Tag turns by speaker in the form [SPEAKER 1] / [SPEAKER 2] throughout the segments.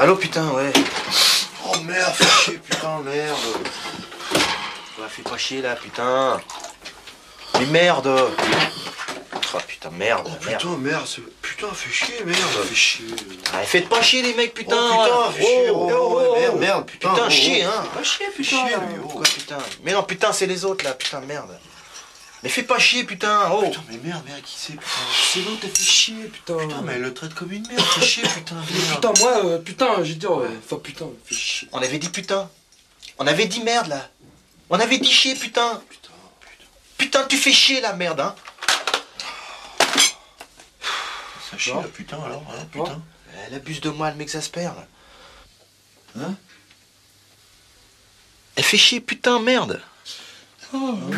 [SPEAKER 1] Allô, putain, ouais.
[SPEAKER 2] Oh merde, fais chier, putain, merde.
[SPEAKER 1] Ouais, fais pas chier là, putain. Mais merde. Oh putain, merde,
[SPEAKER 2] Oh putain, merde, putain, fais chier, merde. Fais chier.
[SPEAKER 1] Ah, faites pas chier les mecs, putain.
[SPEAKER 2] Oh, putain, fais chier,
[SPEAKER 1] Oh,
[SPEAKER 2] oh,
[SPEAKER 1] oh,
[SPEAKER 2] ouais,
[SPEAKER 1] oh,
[SPEAKER 2] merde,
[SPEAKER 1] oh.
[SPEAKER 2] merde, putain,
[SPEAKER 1] Putain,
[SPEAKER 2] oh,
[SPEAKER 1] chier,
[SPEAKER 2] oh.
[SPEAKER 1] hein. Pas chier, putain.
[SPEAKER 2] chier, lui, oh.
[SPEAKER 1] Putain Mais non, putain, c'est les autres là, putain, merde. Mais fais pas chier, putain. Oh.
[SPEAKER 2] Putain, mais merde, merde, qui c'est, putain.
[SPEAKER 3] C'est l'autre, t'as fait chier, putain.
[SPEAKER 2] Putain, mais elle le traite comme une merde, fais chier, putain. merde.
[SPEAKER 3] Putain, moi, euh, putain, j'ai dit, ouais. Enfin, putain, fais chier.
[SPEAKER 1] On avait dit putain. On avait dit merde là. On avait dit chier, putain.
[SPEAKER 2] Putain, putain.
[SPEAKER 1] Putain, tu fais chier la merde, hein.
[SPEAKER 2] Ça chie, putain, alors, hein, putain.
[SPEAKER 1] Elle abuse de moi, elle m'exaspère là.
[SPEAKER 2] Hein?
[SPEAKER 1] Elle fait chier, putain, merde.
[SPEAKER 4] Baby,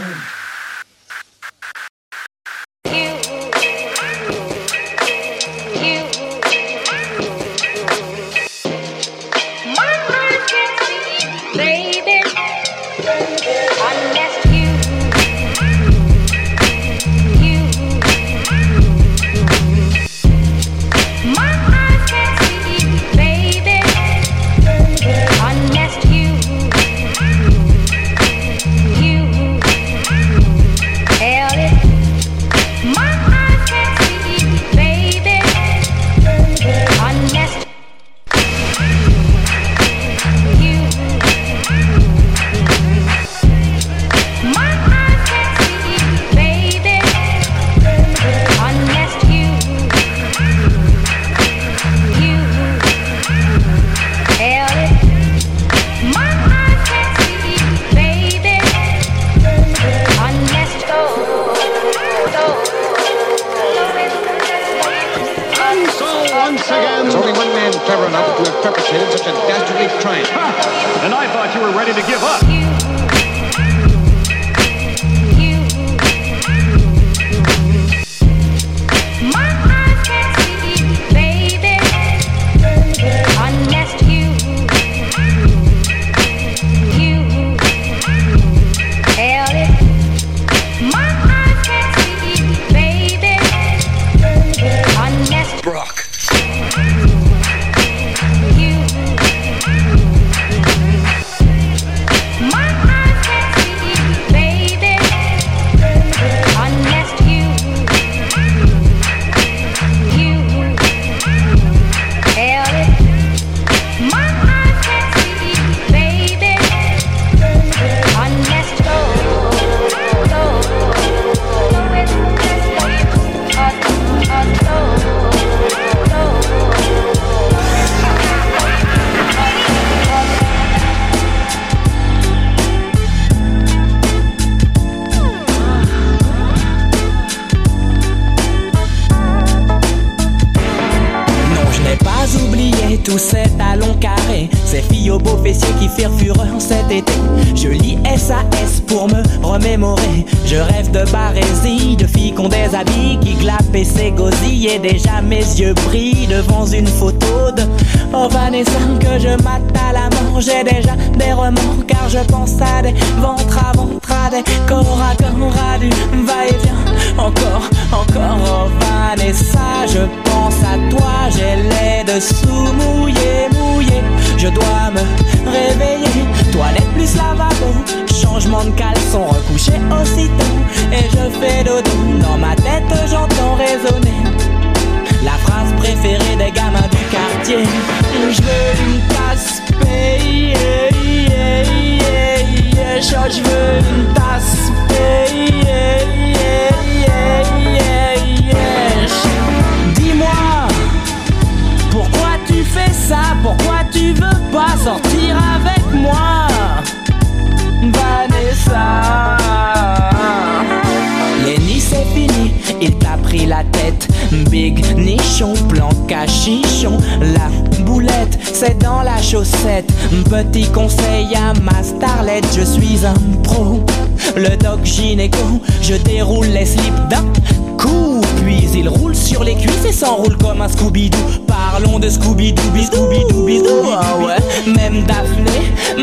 [SPEAKER 5] Parlons de Scooby-Doo, Scooby-Doo, Scooby-Doo Ah ouais, même Daphné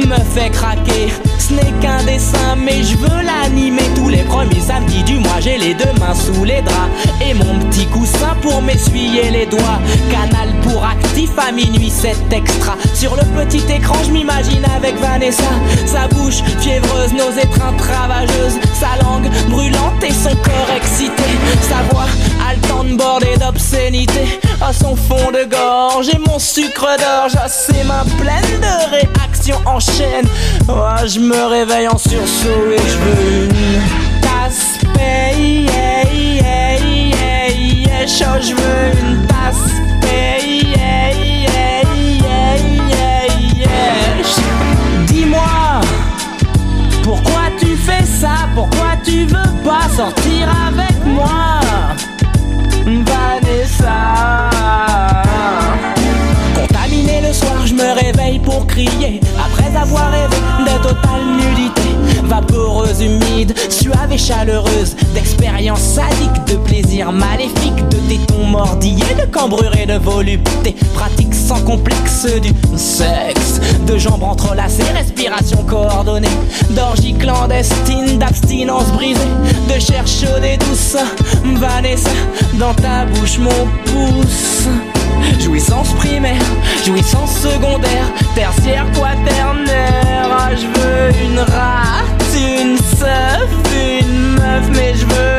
[SPEAKER 5] me fait craquer
[SPEAKER 4] Ce n'est qu'un dessin, mais je veux l'animer tous les premiers samedis du mois. J'ai les deux mains sous les draps et mon petit coussin pour m'essuyer les doigts. Canal pour actif à minuit, c'est extra. Sur le petit écran, je m'imagine avec Vanessa. Sa bouche fiévreuse, nos étreintes ravageuses. Sa langue brûlante et son corps excité. Sa voix bordée d'obscénité. À son fond de gorge et mon sucre d'orge. À ses mains pleines de réactions en chaîne. Oh, je me réveille en sursaut et je veux une tasse. Hey, hey, je veux une tasse. Dis-moi, pourquoi tu fais ça? Pourquoi tu veux pas sortir avec Contaminé le soir, je me réveille pour crier. Après avoir rêvé de totale nudité Vaporeuse, humide, suave et chaleureuse D'expérience sadique, de plaisir maléfique De tétons mordillés, de cambrure et de volupté Pratique sans complexe du sexe De jambes entrelacées, respiration coordonnée D'orgie clandestine, d'abstinence brisée De chair chaude et douce Vanessa, dans ta bouche mon pouce Jouissance primaire, jouissance secondaire, tertiaire, quaternaire. Ah, je veux une rate, une seuf, une meuf, mais je veux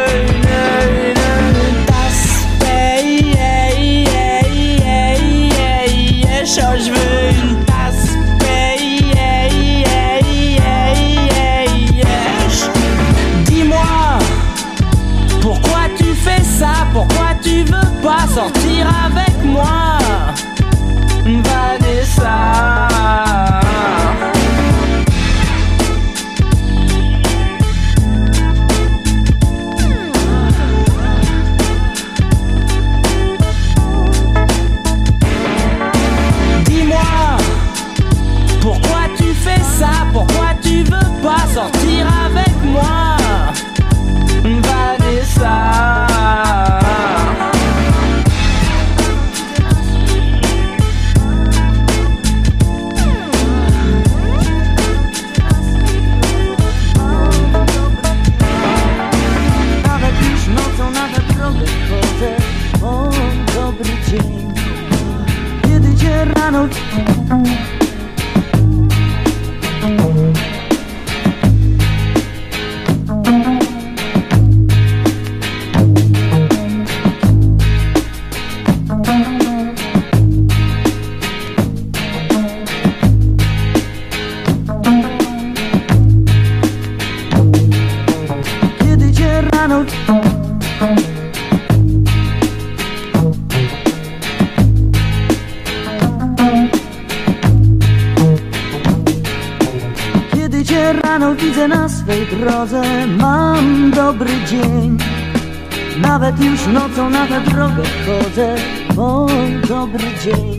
[SPEAKER 6] już nocą na tę drogę chodzę O, dobry dzień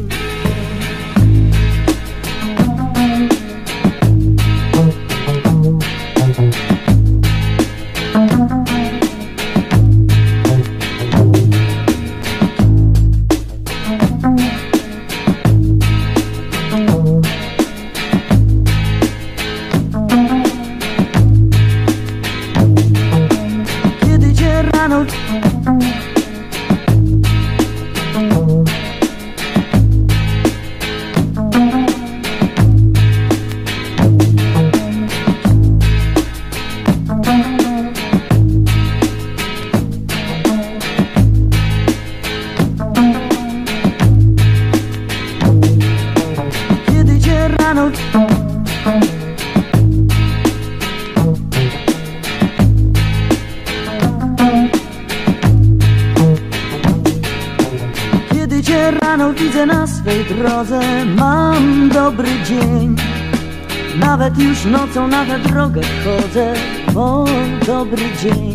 [SPEAKER 6] Mam dobry dzień. Nawet już nocą na tę drogę chodzę O, dobry dzień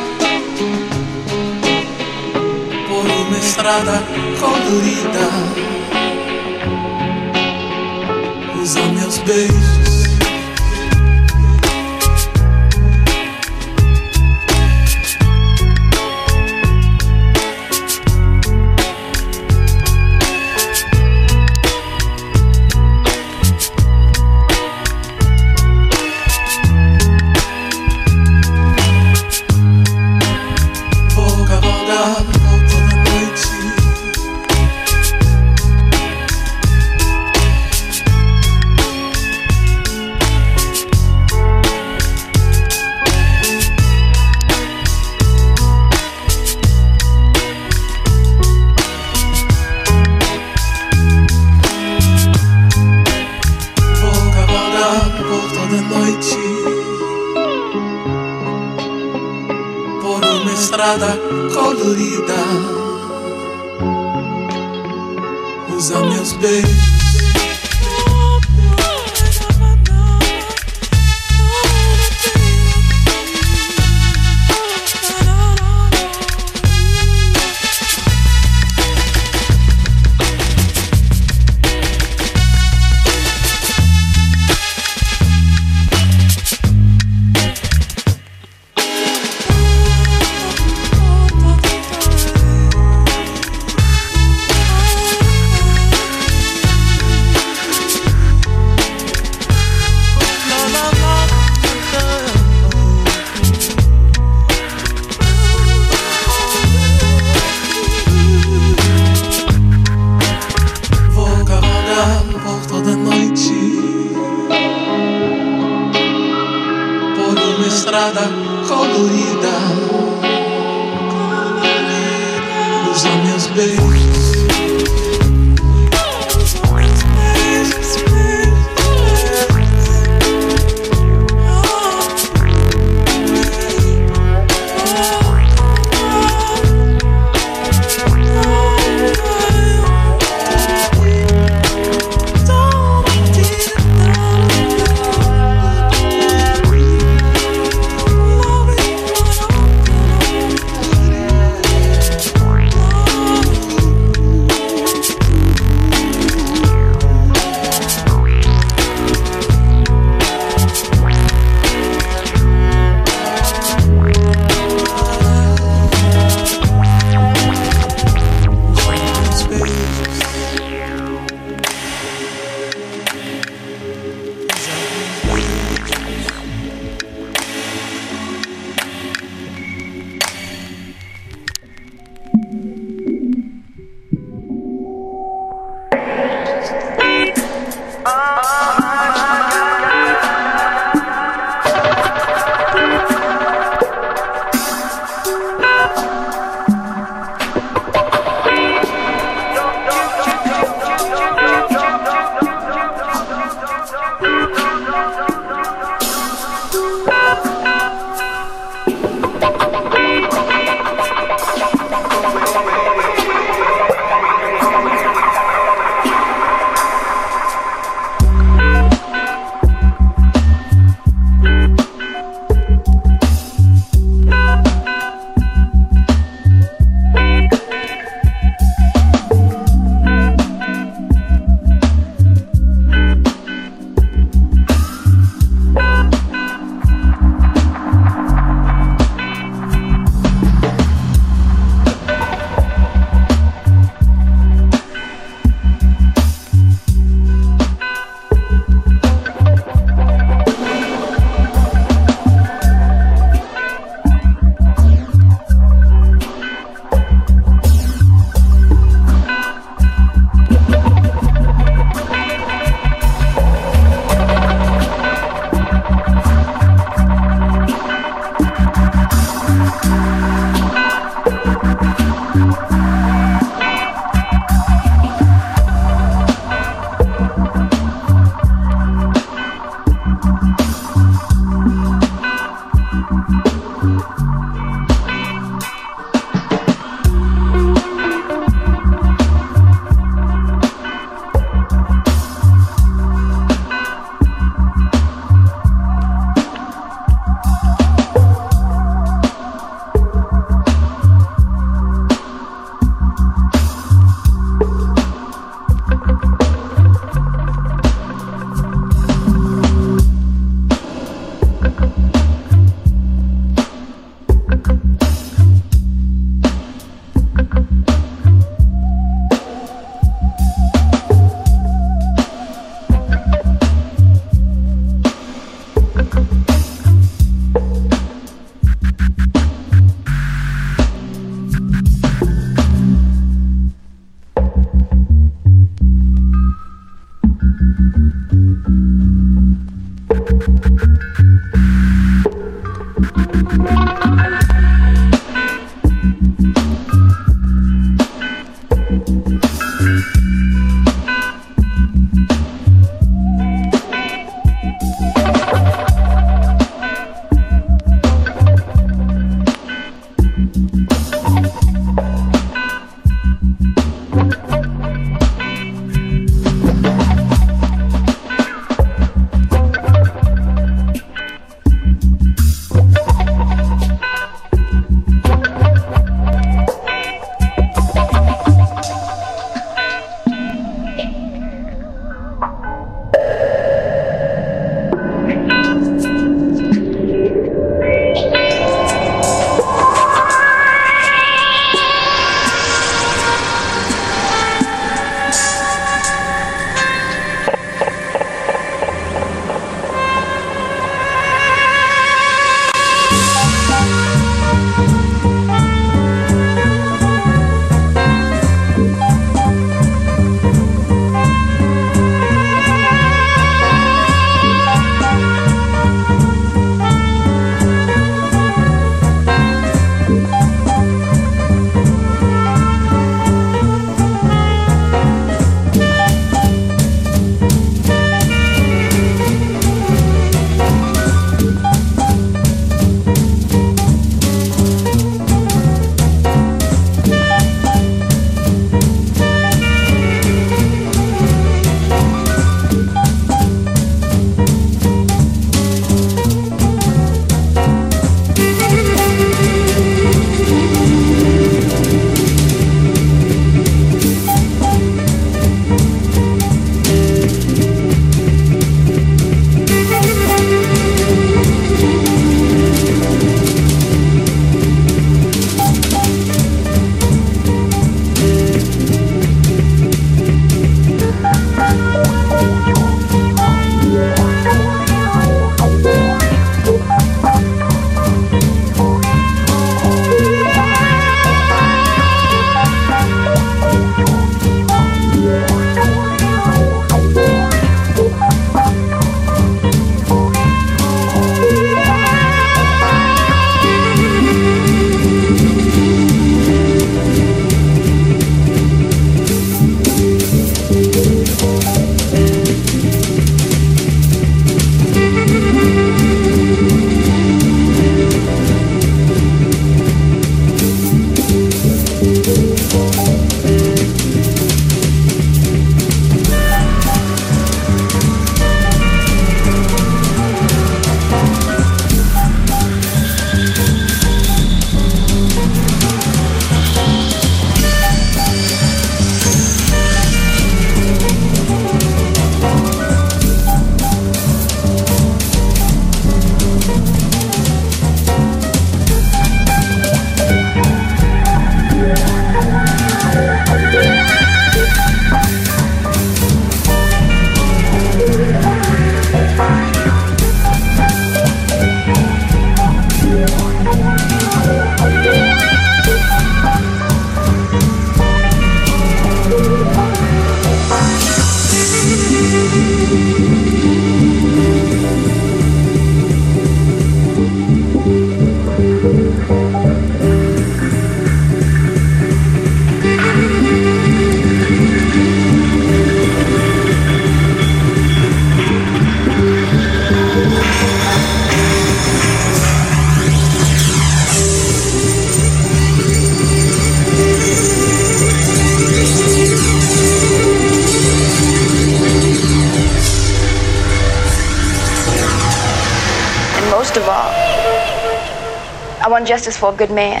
[SPEAKER 7] justice for a good man.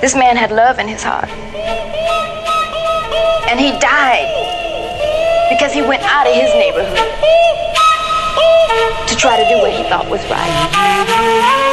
[SPEAKER 7] This man had love in his heart. And he died because he went out of his neighborhood to try to do what he thought was right.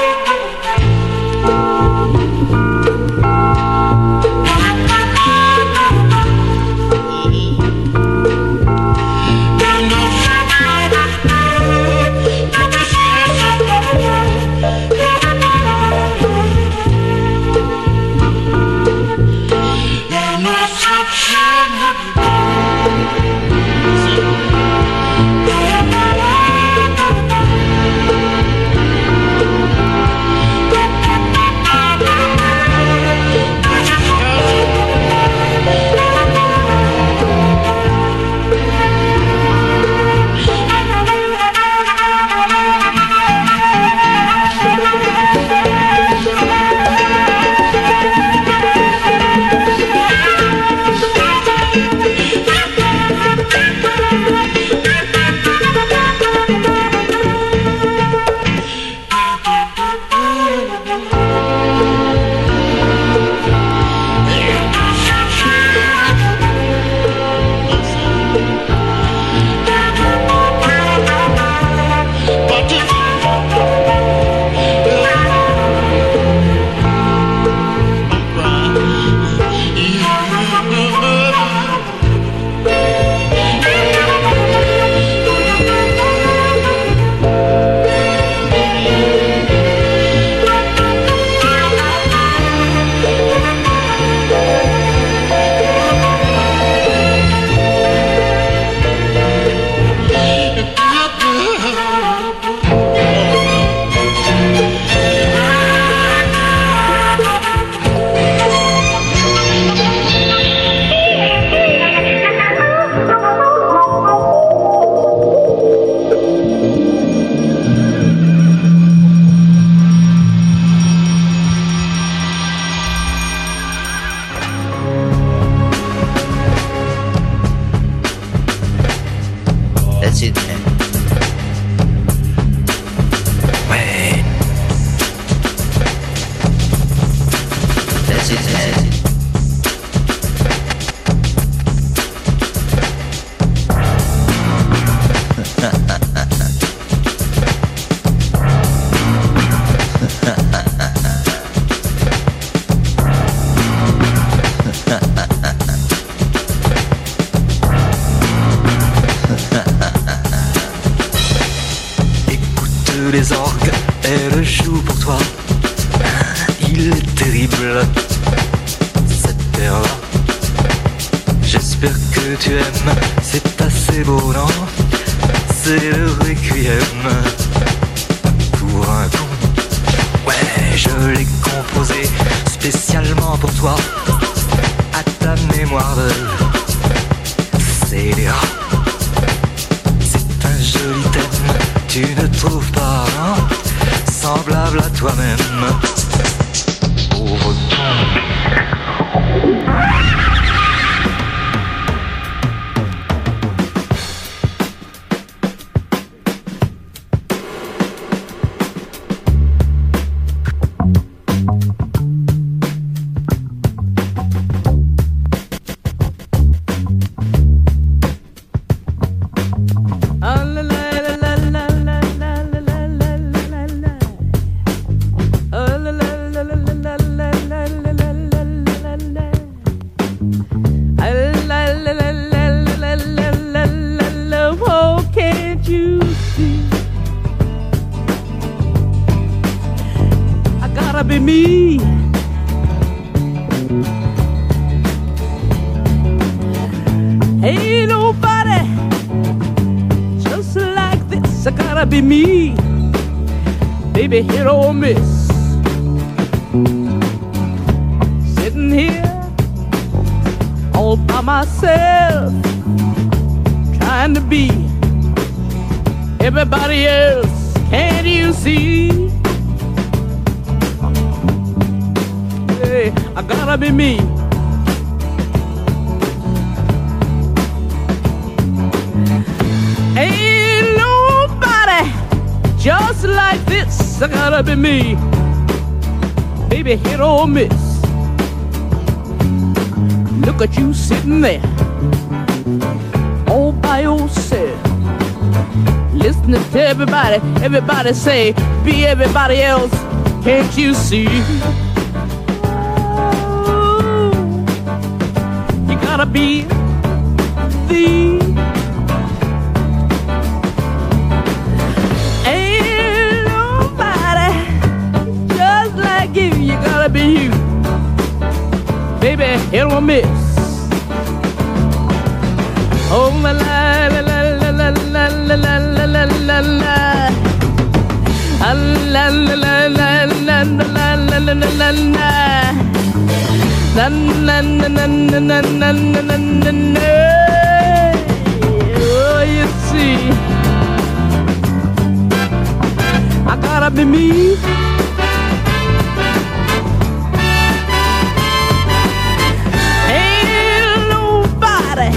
[SPEAKER 4] to them. Everybody say, be everybody else. Can't you see? Oh, you gotta be the. Ain't just like you. You gotta be you. Baby, hit or miss. Oh la la la la la la la la la la la la la la la la la la la la la la la la La la la la la la la Oh, you see I gotta be me Ain't nobody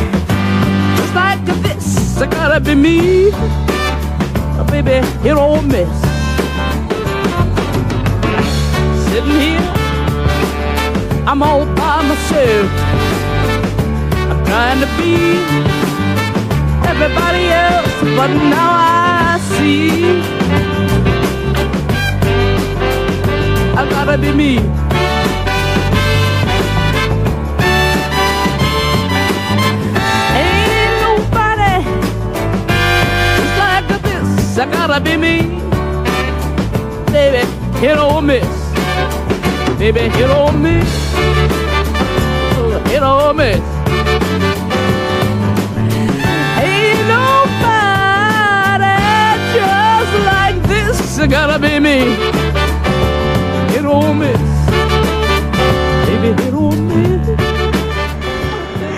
[SPEAKER 4] just like this. I gotta be me. Oh, baby, hit or oh, miss. I'm all by myself. I'm trying to be everybody else, but now I see. I gotta be me. Ain't nobody just like this. I gotta be me. Baby, hit or miss. Baby, hit or miss. Hit or miss. Ain't nobody just like this. I gotta be me. Hit or miss. Baby, hit or miss.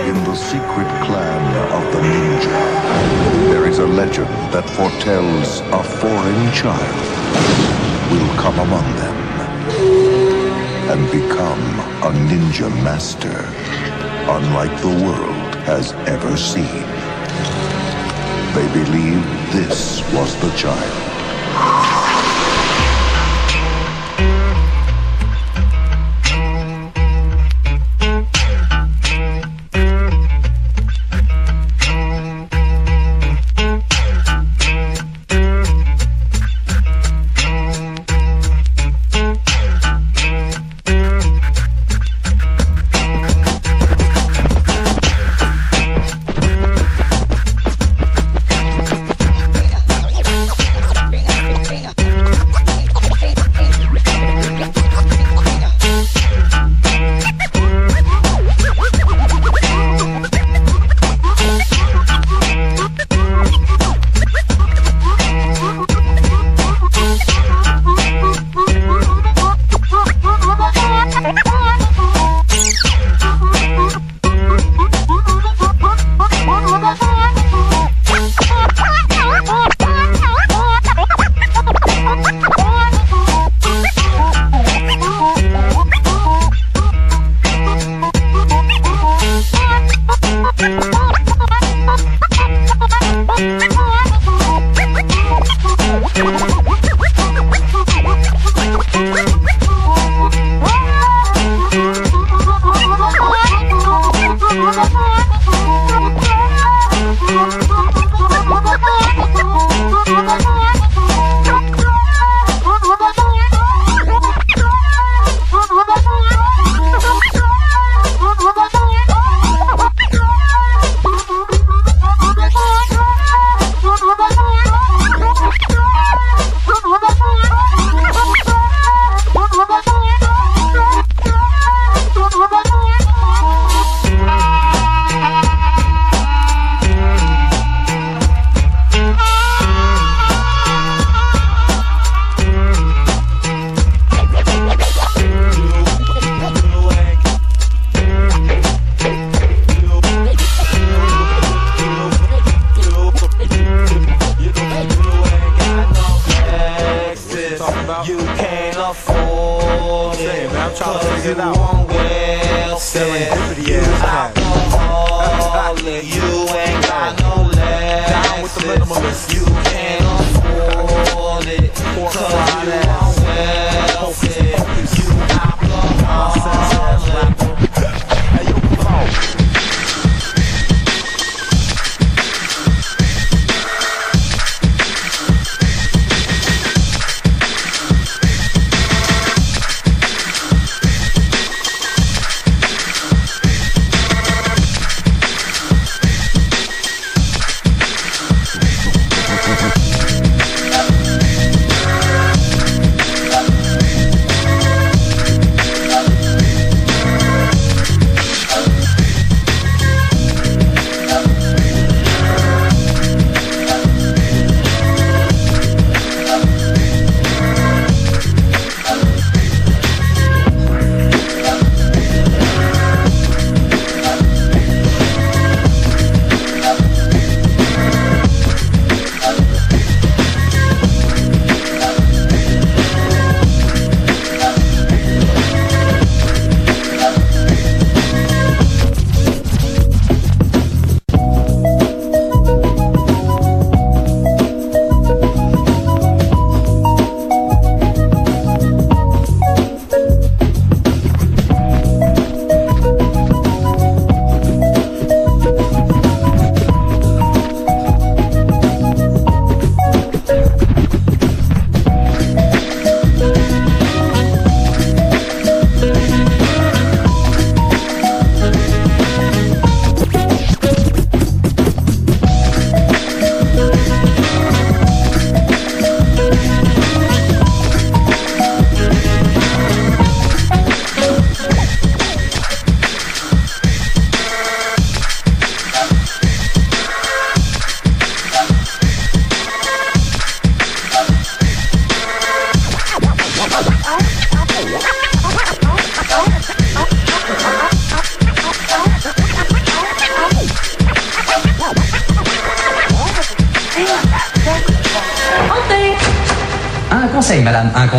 [SPEAKER 8] In the secret clan of the ninja, there is a legend that foretells a foreign child will come among them and become a ninja master unlike the world has ever seen. They believe this was the child.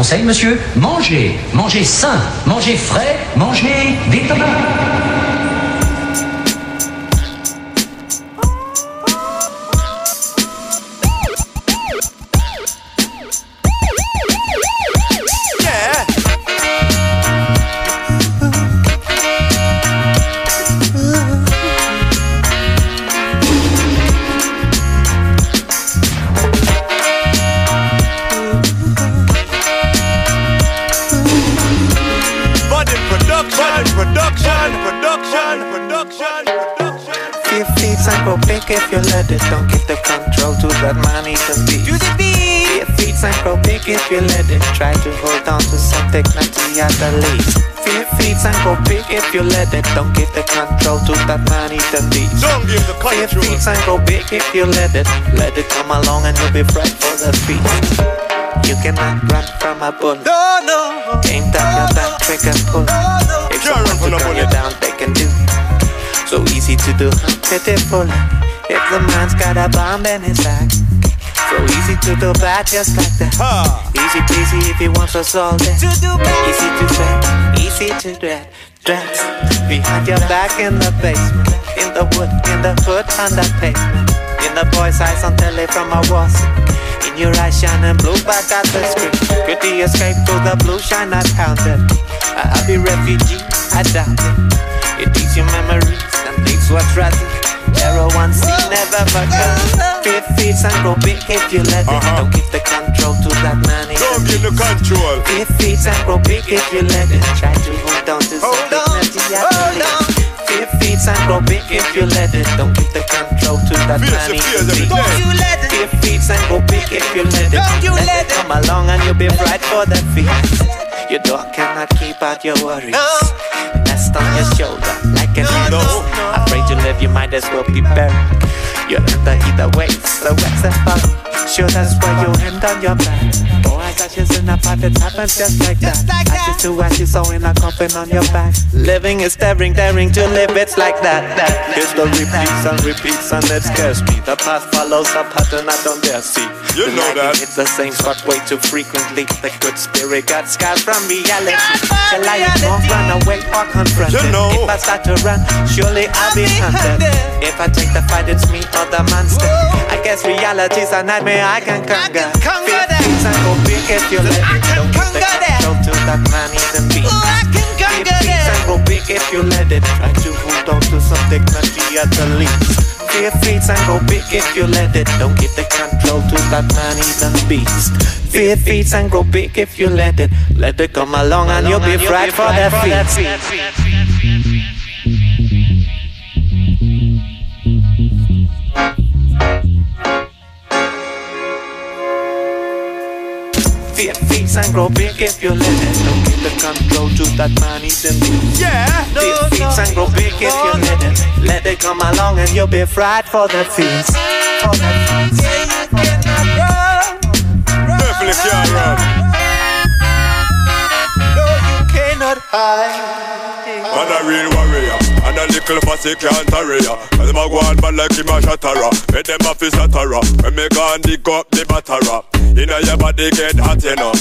[SPEAKER 9] Conseil, monsieur. Mangez, mangez sain, mangez frais, mangez
[SPEAKER 10] the least. Few feet and go big if you let it. Don't give the control to that money to be.
[SPEAKER 11] Don't give the control.
[SPEAKER 10] feet and go big if you let it. Let it come along and you'll be right for the feast. You cannot run from a bull.
[SPEAKER 11] No, no.
[SPEAKER 10] Aimed at your back, trigger pull. If
[SPEAKER 11] Can't run
[SPEAKER 10] someone
[SPEAKER 11] from
[SPEAKER 10] to gun you down, they can do. So easy to do, pitiful. If the man's got a bomb in his sack. So easy to do bad just like that. Easy peasy if he wants us all day. To do bad. Easy to say, easy to dread. Dreads behind your back in the basement. In the wood, in the hood, on the pavement. In the boy's eyes on telly from a wall. In your eyes shining blue back at the screen. Could he escape to the blue shine I pounded? A happy refugee, I doubt it. It eats your memories and leaves what's rather. Arrow one see never forgot. Fear feeds and grow big if you let it. Uh-huh. Don't give the control to that man.
[SPEAKER 11] Don't give the control.
[SPEAKER 10] Fear feeds and grow big if you let it. Try to hold on to some dignity at the least. Fear feeds and grow big if you let it. Don't give the control to that
[SPEAKER 11] Fears
[SPEAKER 10] man.
[SPEAKER 11] and fears every day. Don't you
[SPEAKER 10] let it. Fear feeds and grow big if you let it. Don't you let, it. Come along and you'll be right for the feast. Your dog cannot keep out your worries. Nest on your shoulder like an eagle. Afraid to live, you might as well be buried. You're under either way, so what's the fun? Sure, that's why you end on your back. Boys are ashes in a pot, it happens just like that. I Ashes to ashes, so in a coffin on your back. Living is daring, daring to live, it's like that. that. History repeats and repeats and it scares me. The path follows a pattern I don't dare see.
[SPEAKER 11] You know that.
[SPEAKER 10] It's the same spot way too frequently. The good spirit got scars from reality. Shall I ignore, run away or confront
[SPEAKER 11] You
[SPEAKER 10] it?
[SPEAKER 11] know.
[SPEAKER 10] If I start to run, surely I'll be hunted. If I take the fight, it's me or the monster. I guess reality's a nightmare I can conquer. Feel things and go big if you let it. Don't give the control to that man in the beat. Feel things and go big if you let it. Try to hold on to some dignity at the least. Fear feeds and go big if you let it. Don't give the control to that man even beast. Fear feeds and grow big if you let it. Let it come along and you'll be fried for their feet. Fear feeds and grow big if you let it. Don't give the control to that man even beast.
[SPEAKER 11] Yeah,
[SPEAKER 10] Fear feeds and grow big if you let it. Let it come along and you'll be fried for the feast. For the feast.
[SPEAKER 11] Definitely can't run.
[SPEAKER 10] No, you cannot hide.
[SPEAKER 11] Man a real warrior And a little fussy can't hurry ya Cause them a go on bad like him a shattera Make them a fi shattera When me gone dig up the battera Inna your body get hot you know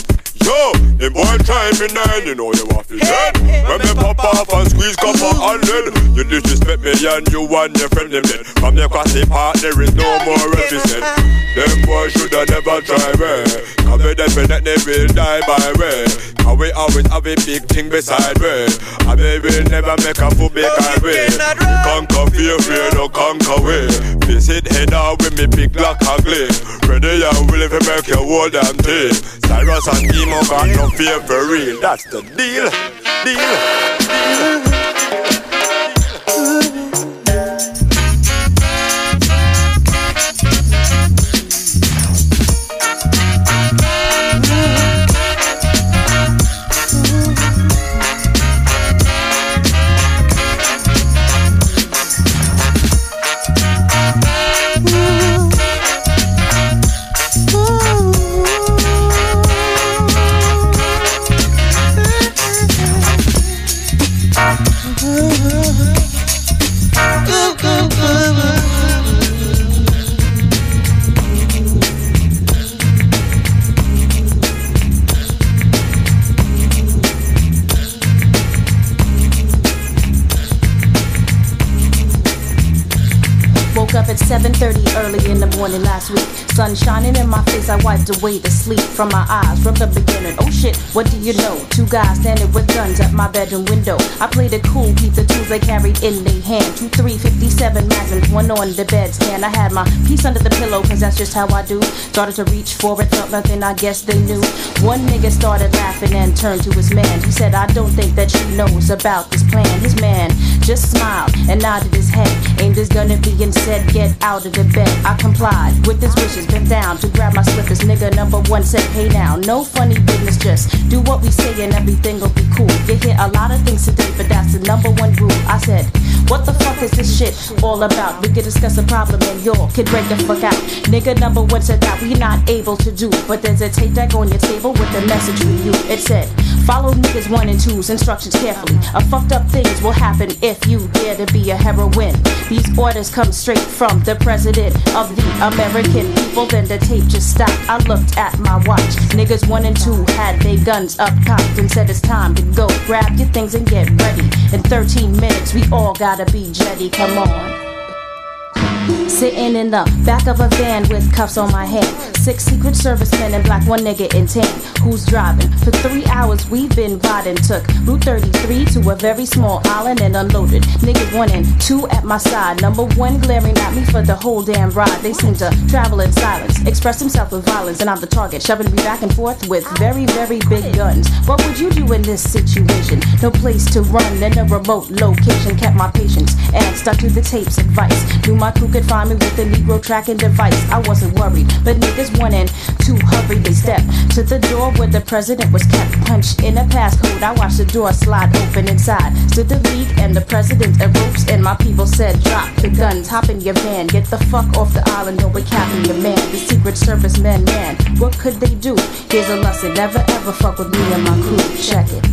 [SPEAKER 11] Yo, them boy try me nine, you know you want to dead When me pop off and squeeze copper and lead You disrespect me and you and your friend them dead. From your crossy part there is no more represent Them boys shoulda never try me eh? Cause we definitely will die by way. Cause we always have a big thing beside me And we will never make a fool big highway. Conquer fear, fear no conquer way Visit head out with me big black ugly Ready and willing to make your whole damn thing Cyrus and Emo got no fear for real. That's the deal, deal, deal
[SPEAKER 12] 30 early in the morning last week. Sun shining in my face, I wiped away the sleep from my eyes from the beginning. Oh shit, what do you know? Two guys standing with guns at my bedroom window. I played it cool, piece the tools they carried in their hand. Two, three fifty-seven 57 magnums, one on the bedstand. I had my piece under the pillow, cause that's just how I do. Started to reach for it, felt nothing, I guess they knew. One nigga started laughing and turned to his man. He said, I don't think that she knows about this plan. His man just smiled and nodded his head. Aimed his gun at me and said, Get out I complied with his wishes, bent down to grab my slippers. Nigga number one said, Hey now, no funny business, just do what we say and everything will be cool. You hear a lot of things today, but that's the number one rule. I said, What the fuck is this shit all about? We could discuss a problem and y'all could break the fuck out. Nigga number one said that we not able to do, but there's a tape deck on your table with a message for you. It said, Follow niggas one and two's instructions carefully. A fucked up things will happen if you dare to be a heroine. These orders come straight from the president of the American people. Then the tape just stopped. I looked at my watch. Niggas one and two had their guns up cocked and said it's time to go. Grab your things and get ready. In 13 minutes, we all gotta be jetty. Come on. Sitting in the back of a van with cuffs on my hand. Six secret servicemen and black, one nigga in tan. Who's driving? For three hours we've been riding. Took Route 33 to a very small island and unloaded. Niggas one and two at my side. Number one glaring at me for the whole damn ride. They seem to travel in silence, express themselves with violence, and I'm the target, shoving me back and forth with very, very big guns. What would you do in this situation? No place to run in a remote location. Kept my patience and stuck to the tape's advice. Knew my crew could find me with a Negro tracking device. I wasn't worried, but niggas one and two hurriedly stepped to the door where the president was kept. Punched in a passcode, I watched the door slide open inside. Stood the league and the president and ropes, and my people said, Drop the guns, hop in your van, get the fuck off the island, or we're capping your man. The Secret Service men, man, what could they do? Here's a lesson, never ever fuck with me and my crew. Check it.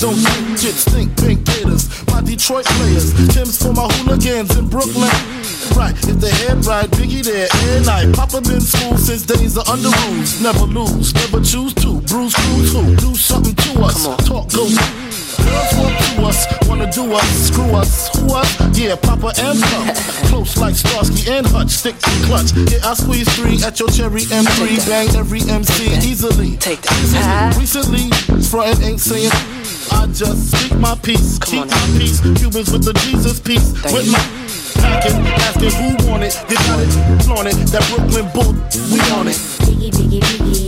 [SPEAKER 13] Don't
[SPEAKER 14] think, get stink, pink gators. My Detroit players. Tim's for my hooligans in Brooklyn. Right, if they head right, Biggie there, and I. Papa been school since days of under rules. Never lose, never choose to. Bruce Cruz who? Do something to us. Talk go. Girls want to us, wanna do us, screw us, who us? Yeah, Papa and Puff. Close like Starsky and Hutch, stick to clutch. Yeah, I squeeze three at your cherry M3, bang every MC easily. Take that. Recently, frontin' ain't saying. I just speak my piece, keep my peace. Cubans with the Jesus piece, with my packing, asking who want it. You got it, flaunt it. That Brooklyn boot, we on it.
[SPEAKER 15] Biggie, biggie, biggie,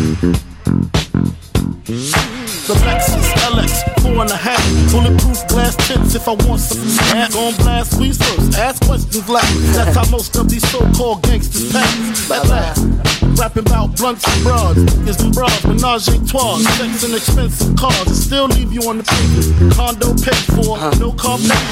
[SPEAKER 14] The Lexus LX, four and a half, bulletproof glass tips if I want some snap. Gon' blast we first, ask questions last. That's how most of these so-called gangsters pass. Like that. Rapping about blunts and broads, is them broads, menage a trois, sex and expensive cars, and still leave you on the pavement. Condo paid for, no car payment.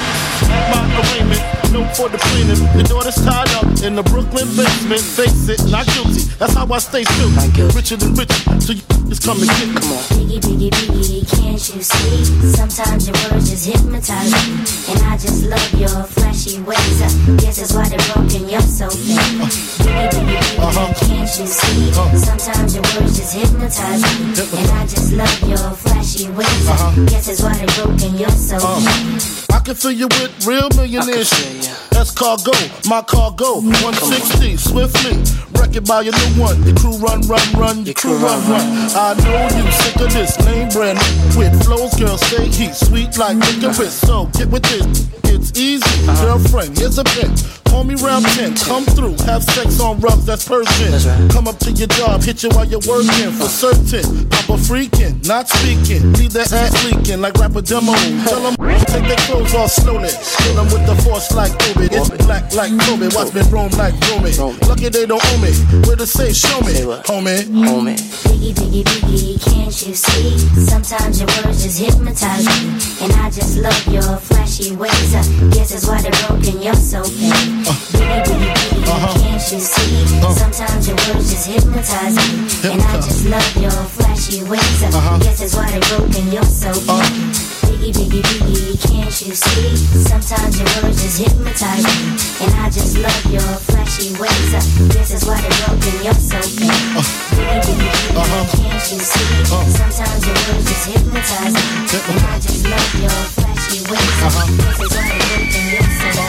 [SPEAKER 14] My arraignment, no for the plaintiff. The daughter's tied up in the Brooklyn basement. Face it, not guilty. That's how I stay true. Richer than rich, so you just come and get me. Come on.
[SPEAKER 15] Biggie, biggie, biggie, can't you see? Sometimes your words just hypnotize me. And I just love your flashy ways. I guess that's why they're broken, you're so fake. Uh-huh. Biggie, biggie, biggie, can't you see? Uh-huh. Sometimes your words just hypnotize me. And I just love your flashy ways. I uh-huh. guess that's why they're broken, you're so fake.
[SPEAKER 14] Uh, I can fill you with real millionaire shit. That's cargo, my cargo. 160, swiftly. Wreck it by your new one. Your crew run, run, run. Your crew run, run. I know you sick of this name brand with flows, girl. Say he's sweet like licorice. So get with this. It's easy, girlfriend. Here's a pen. Call me round 10, come through, have sex on rubs, that's Persian. Come up to your job, hit you while you're working for certain. Papa freaking, not speaking. Leave that ass leaking like rapper demo. Tell them take their clothes off slowly. Kill them with the force like Obi. It's black like Kobe. Watch me roam like Romy. Lucky they don't owe me. Where to say, show me, homie. Homie.
[SPEAKER 15] Biggie, biggie, biggie, can't you see? Sometimes your words just hypnotize me. And I just love your flashy ways. I guess that's why they're broken, you're so fake. Biggie, uh. biggie, biggie, uh-huh. can't you see? Uh. Sometimes your words just hypnotize me. And I just love your flashy ways. I guess that's why they're broken, you're so fake. Biggie, biggie, biggie, can't you see? Sometimes your words just hypnotize me. And I just love your flashy ways. Uh, I guess that's why they're broken, you're so fake. Uh-huh. Biggie, uh-huh. biggie, biggie, can't you see? Uh-huh. Sometimes your words just hypnotize me. And I just love your flashy ways. Uh, I guess that's why they're broken, you're so fake.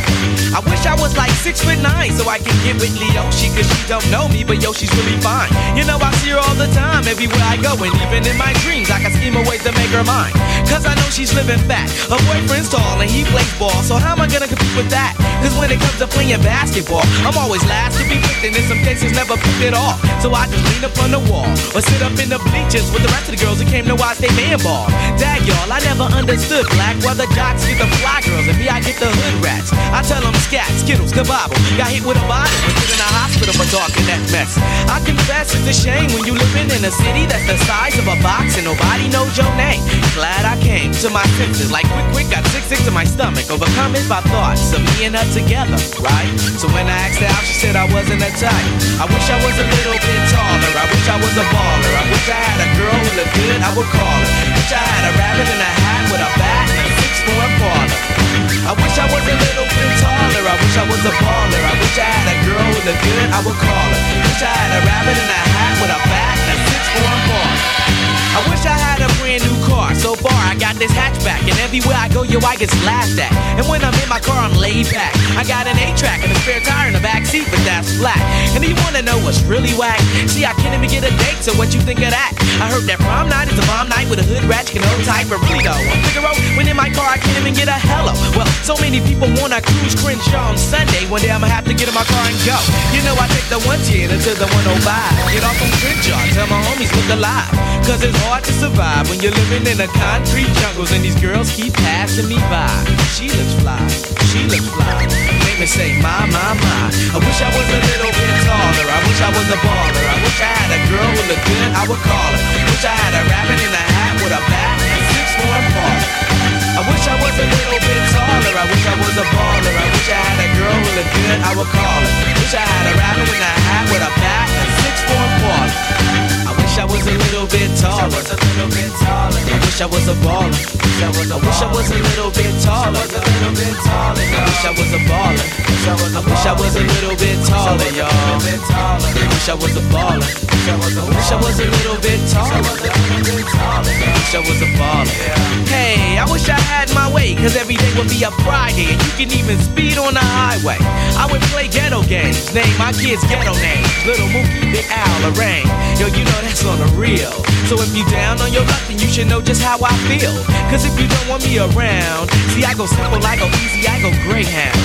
[SPEAKER 16] I wish I was like six foot nine so I could get with Leo. She cause she don't know me, but yo, she's really fine. You know, I see her all the time, everywhere I go, and even in my dreams, I can scheme a ways to make her mine. Cause I know she's living fat. Her boyfriend's tall and he plays ball, so how am I gonna compete with that? Cause when it comes to playing basketball, I'm always last to be picked, and in some cases never picked at all. So I just lean up on the wall or sit up in the bleachers with the rest of the girls who came to watch they man ball. Dag y'all, I never understood black why the jocks get the fly girls and me I get the hood rats. I tell them scat, skittles, kabobble. Got hit with a bottle and put in a hospital for talking that mess. I confess it's a shame when you living in a city that's the size of a box and nobody knows your name. Glad I came to my senses like quick, quick, got sick, sick to my stomach. Overcome it by thoughts of me and her together, right? So when I asked her out, she said I wasn't a type. I wish I was a little bit taller. I wish I was a baller. I wish I had a girl who looked good, I would call her. Wish I had a rabbit in a hat with a bat and a six four Impala. I wish I was a little bit taller. I wish I was a baller. I wish I had a girl who looked good, I would call her. Wish I had a rabbit in a hat with a bat and a six four Impala. I wish I had a brand new car. So far, I got this hatchback, and everywhere I go, yo, I get laughed at. And when I'm in my car, I'm laid back. I got an A-track and a spare tire in the back seat, but that's flat. And you wanna know what's really whack? See, I can't even get a date, so what you think of that? I heard that prom night is a bomb night with a hood ratchet and old type, but really though, I'm Figaro, when in my car, I can't even get a hello. Well, so many people wanna cruise Crenshaw on Sunday. One day I'ma have to get in my car and go. You know, I take the 110 until the 105. Get off on Crenshaw, tell my homies look alive. Cause it's hard to survive when you're living in the concrete jungles and these girls keep passing me by. She looks fly, she looks fly. Make me say, my, my, my. I wish I was a little bit taller. I wish I was a baller. I wish I had a girl who looked good, I would call her. Wish I had a rabbit in a hat with a bat and six four part. I wish I was a little bit taller. I wish I was a baller. I wish I had a girl who looked good, I would call her. Wish I had a rabbit in a hat with a bat and six four part. I wish I was a little bit taller. I wish I was a baller. I wish I was a little bit taller. I wish I was a baller. I wish I was a little bit taller, y'all. I wish I was a baller. I wish I was a little bit taller. I wish I was a baller. Hey, I wish I had my way, cause every day would be a Friday, and you can even speed on the highway. I would play ghetto games, name my kids ghetto names. Little Mookie, Big Al, Lorraine. Yo, you know that's on the real. So if you down on your luck, then you should know just how I feel. Cause if you don't want me around, see, I go simple, I go easy, I go Greyhound.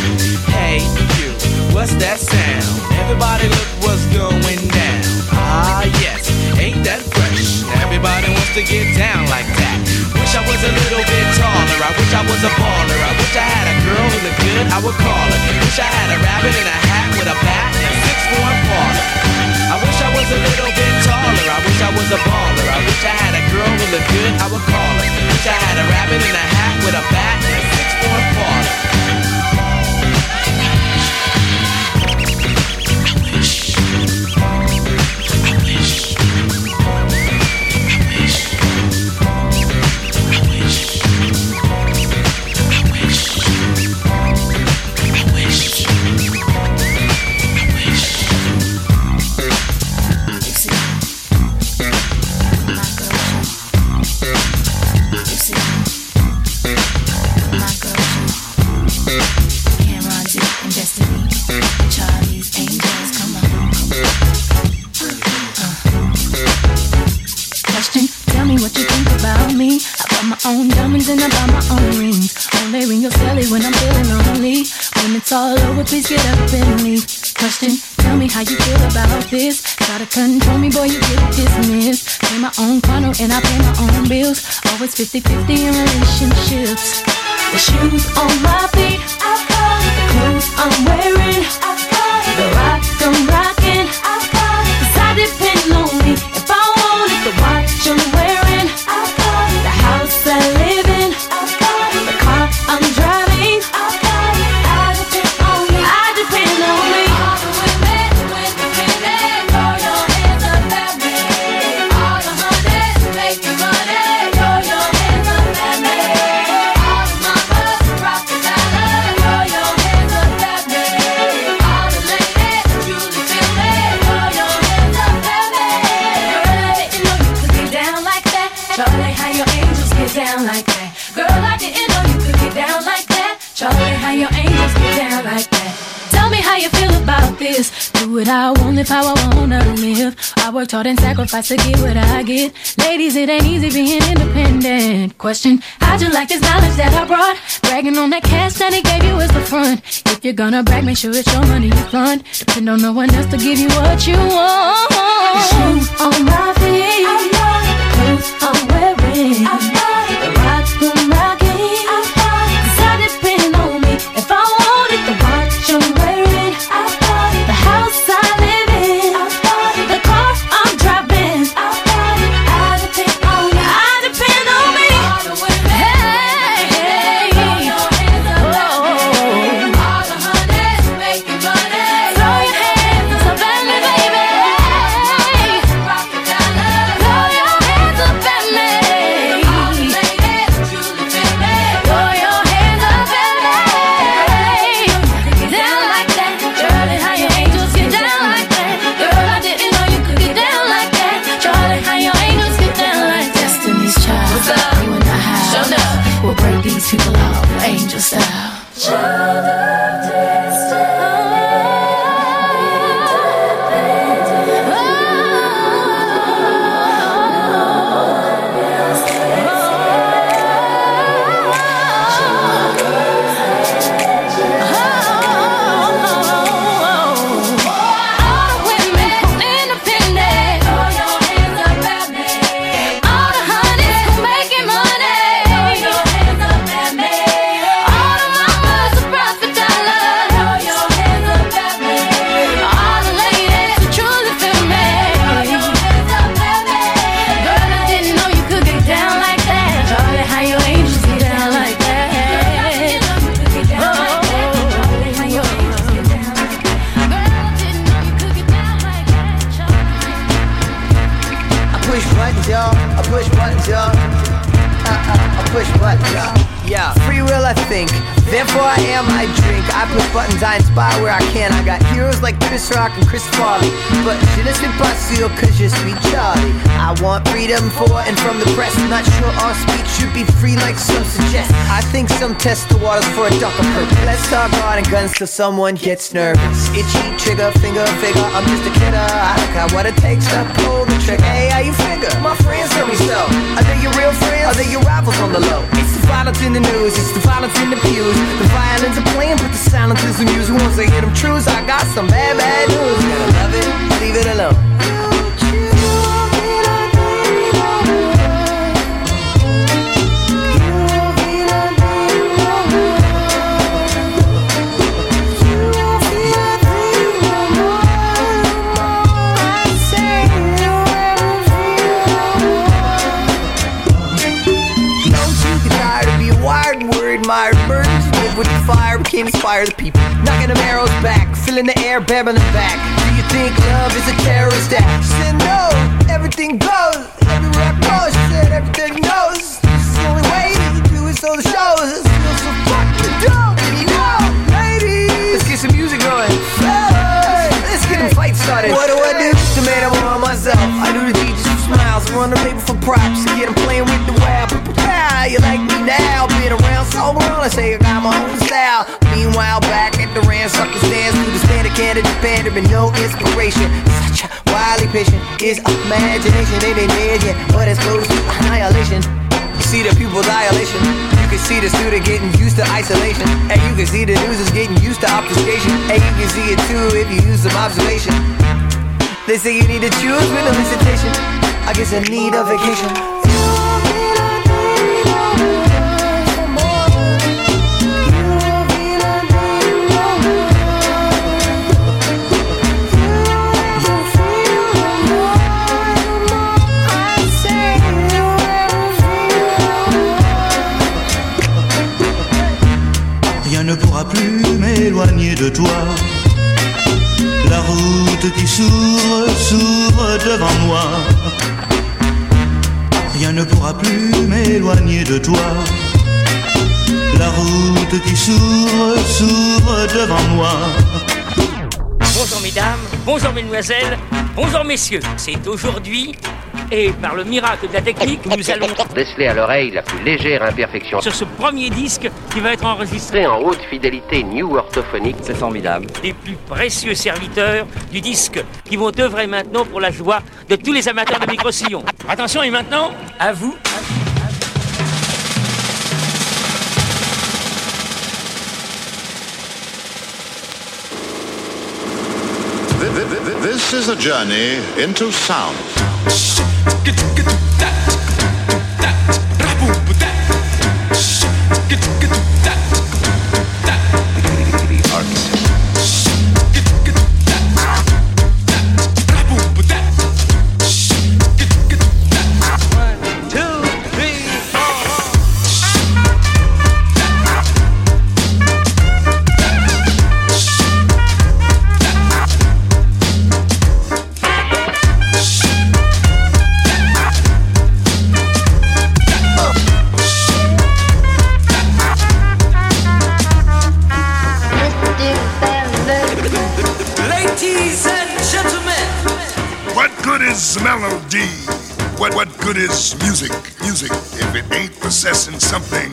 [SPEAKER 16] Hey, you, what's that sound? Everybody look what's going down. Ah, yes, ain't that fresh? Everybody wants to get down like that. Wish I was a little bit taller. I wish I was a baller. I wish I had a girl who looked good, I would call her. Wish I had a rabbit in a hat with a bat and six four Impala. I wish I was a little bit taller. I wish I was a baller. I wish I had a girl who looked good, I would call her. Wish I had a rabbit in a
[SPEAKER 6] gonna brag, make sure it's your money you fund. Depend on no one else to give you what you want. Shoes on my feet, the clothes I'm wearing, the
[SPEAKER 17] someone gets nervous. Itchy the became inspire the people. Knocking them arrows back, filling the air, babbling back. Do you think love is a terrorist act? She said no, everything goes. Everywhere I go, she said everything knows. It's the only way to do it, so the shows. Feel so fucking dope, and you know, ladies. Let's get some music going. Hey, let's get a fight started. What do I do? Make them on myself. I do the teachers for smiles, run the paper for props. Get them playing with the web. Yeah, you like me now. Been so long, I say I got my own style. Meanwhile, back at the ranch, suckers dance through the standard candidate band. There been no inspiration. Such a wildly patient is imagination. They ain't dead yet, but it's close to annihilation. You see the pupil dilation. You can see the student getting used to isolation. And you can see the news is getting used to obfuscation. And you can see it too if you use some observation. They say you need to choose with a visitation. I guess I need a vacation.
[SPEAKER 2] De toi. La route qui s'ouvre, s'ouvre devant moi. Rien ne pourra plus m'éloigner de toi. La route qui s'ouvre, s'ouvre devant moi.
[SPEAKER 18] Bonjour mesdames, bonjour mesdemoiselles, bonjour messieurs. C'est aujourd'hui, et par le miracle de la technique, nous allons
[SPEAKER 19] Déceler à l'oreille la plus légère imperfection.
[SPEAKER 18] sur ce premier disque qui va être enregistré
[SPEAKER 19] en haute fidélité new orthophonique.
[SPEAKER 18] C'est formidable. Les plus précieux serviteurs du disque qui vont œuvrer maintenant pour la joie de tous les amateurs de micro-sillons. Attention, et maintenant, à vous.
[SPEAKER 20] Th- th- th- This is a journey into sound.
[SPEAKER 21] get, get that.
[SPEAKER 16] Something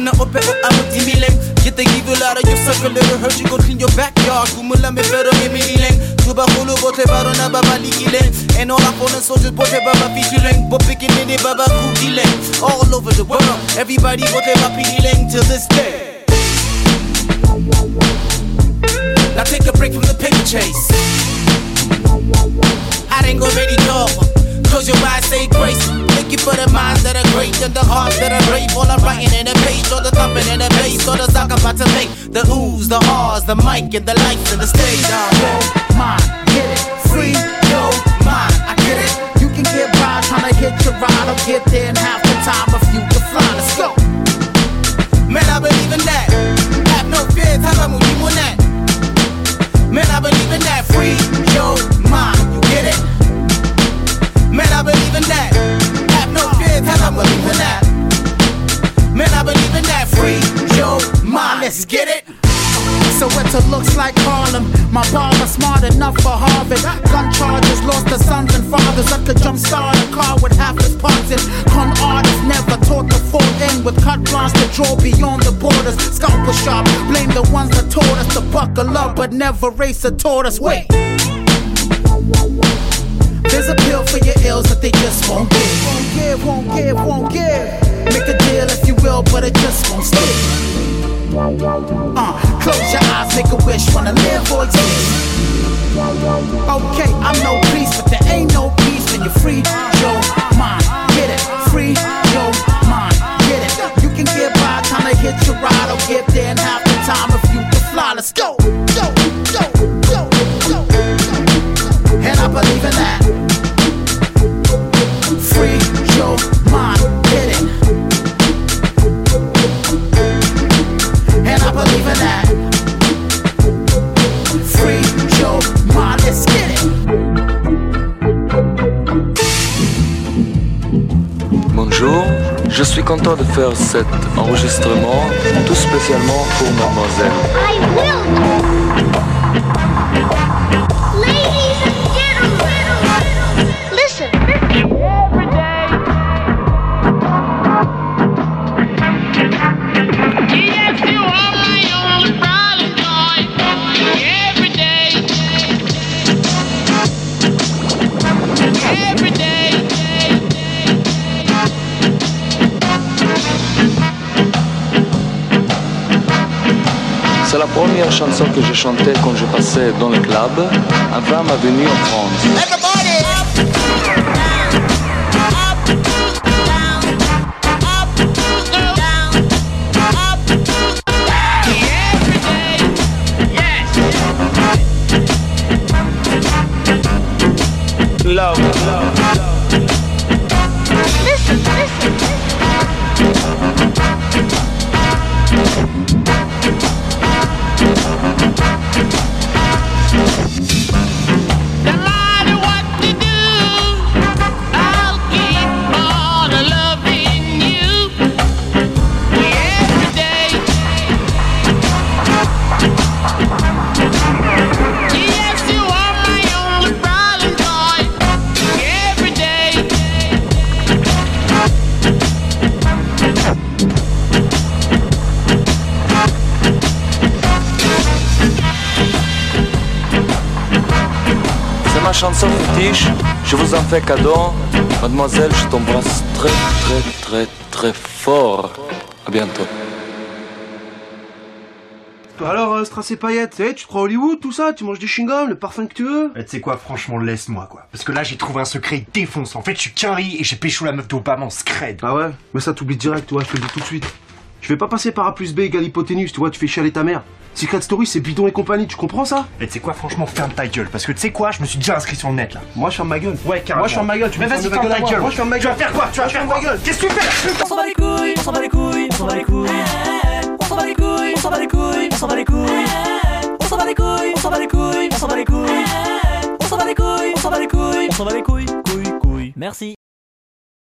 [SPEAKER 16] Hakuna ope o of your circle Little hurt you go clean your backyard. Kumula me pero me milileng Tuba hulu bote baro na baba likileng And all our fallen soldiers bote baba featuring Bo picking in it baba kukileng All over the world Everybody bote baba pilileng Till this day. Now take a break from the paper chase. I ain't gonna ready cover Close your eyes, say grace. Thank you for the minds that are great and the hearts that are brave. All I'm writing in a page, or the thumping in a bass, or the sock about to make. The oohs, the ahs, the mic, and the lights, and the stage.
[SPEAKER 21] Yo, mind, get it. Free your mind, I get it. You can get by trying to hit your ride or get there in half the time if you can fly. Let's go.
[SPEAKER 16] Man, I believe in that. Have no fear, tell me you want that. Man, I believe in that. Free your mind, you believe in that. Man, I believe in that. Free your mind, let's get it.
[SPEAKER 21] So it looks like Harlem. My barber smart enough for Harvard. Gun charges lost to sons and fathers. I could jumpstart a car with half its parts in. Con artists never taught to fall in with cut blanche to draw beyond the borders. Scalpel sharp, blame the ones that taught us to buckle up, but never race a tortoise. Wait. There's a pill for your ills that they just won't give. Won't give, won't give, won't give. Make a deal if you will, but it just won't stick. Uh, close your eyes, make a wish, wanna live or exist. Okay, I'm no priest, but there ain't no peace when you're free. Your mind, get it. Free your mind, get it. You can get by time to hit your ride or get there in half the time if you can fly. Let's go, go,
[SPEAKER 22] Bonjour, je suis content de faire cet enregistrement tout spécialement pour mademoiselle. La première chanson que j'ai chantée quand je passais dans le club. Un vin m'a venu en France. Je vous en fais cadeau. Mademoiselle, je t'embrasse très très très très fort. À bientôt.
[SPEAKER 23] Alors, euh, Strass et paillettes, tu sais, tu crois Hollywood, tout ça? Tu manges du chewing-gum, le parfum que tu veux?
[SPEAKER 3] Eh, Tu sais quoi, franchement, laisse-moi quoi. Parce que là, j'ai trouvé un secret défonce. En fait, je suis qu'un riz et j'ai pécho la meuf d'Obama en scred.
[SPEAKER 23] Ah ouais? Mais ça t'oublie direct, toi, je te le dis tout de suite. Je vais pas passer par A plus B égale hypoténuse, tu vois, tu fais chialer ta mère. Secret Story, c'est bidon et compagnie, tu comprends ça
[SPEAKER 3] Et tu sais quoi, franchement, ferme ta gueule. Parce que tu sais quoi, je me suis déjà inscrit sur le net là.
[SPEAKER 23] Moi, je ferme ma gueule.
[SPEAKER 3] Ouais, carrément.
[SPEAKER 23] Moi, je ferme ma gueule, tu
[SPEAKER 3] Mais
[SPEAKER 23] me
[SPEAKER 3] vas-y, ferme
[SPEAKER 23] ma
[SPEAKER 3] ta
[SPEAKER 23] gueule
[SPEAKER 3] gueule.
[SPEAKER 23] Moi, je ferme ma
[SPEAKER 3] Tu vas
[SPEAKER 23] gueule.
[SPEAKER 3] faire quoi Tu vas faire quoi Qu'est-ce que tu fais
[SPEAKER 13] On s'en bat les couilles, on s'en bat les couilles, on s'en bat les couilles. On s'en bat les couilles, on s'en bat les couilles, on s'en bat les couilles. On s'en bat les couilles, on s'en bat les couilles, on s'en bat les couilles. On s'en bat les couilles, on s'en bat les couilles, on s'en bat les couilles, couilles, couilles. Merci.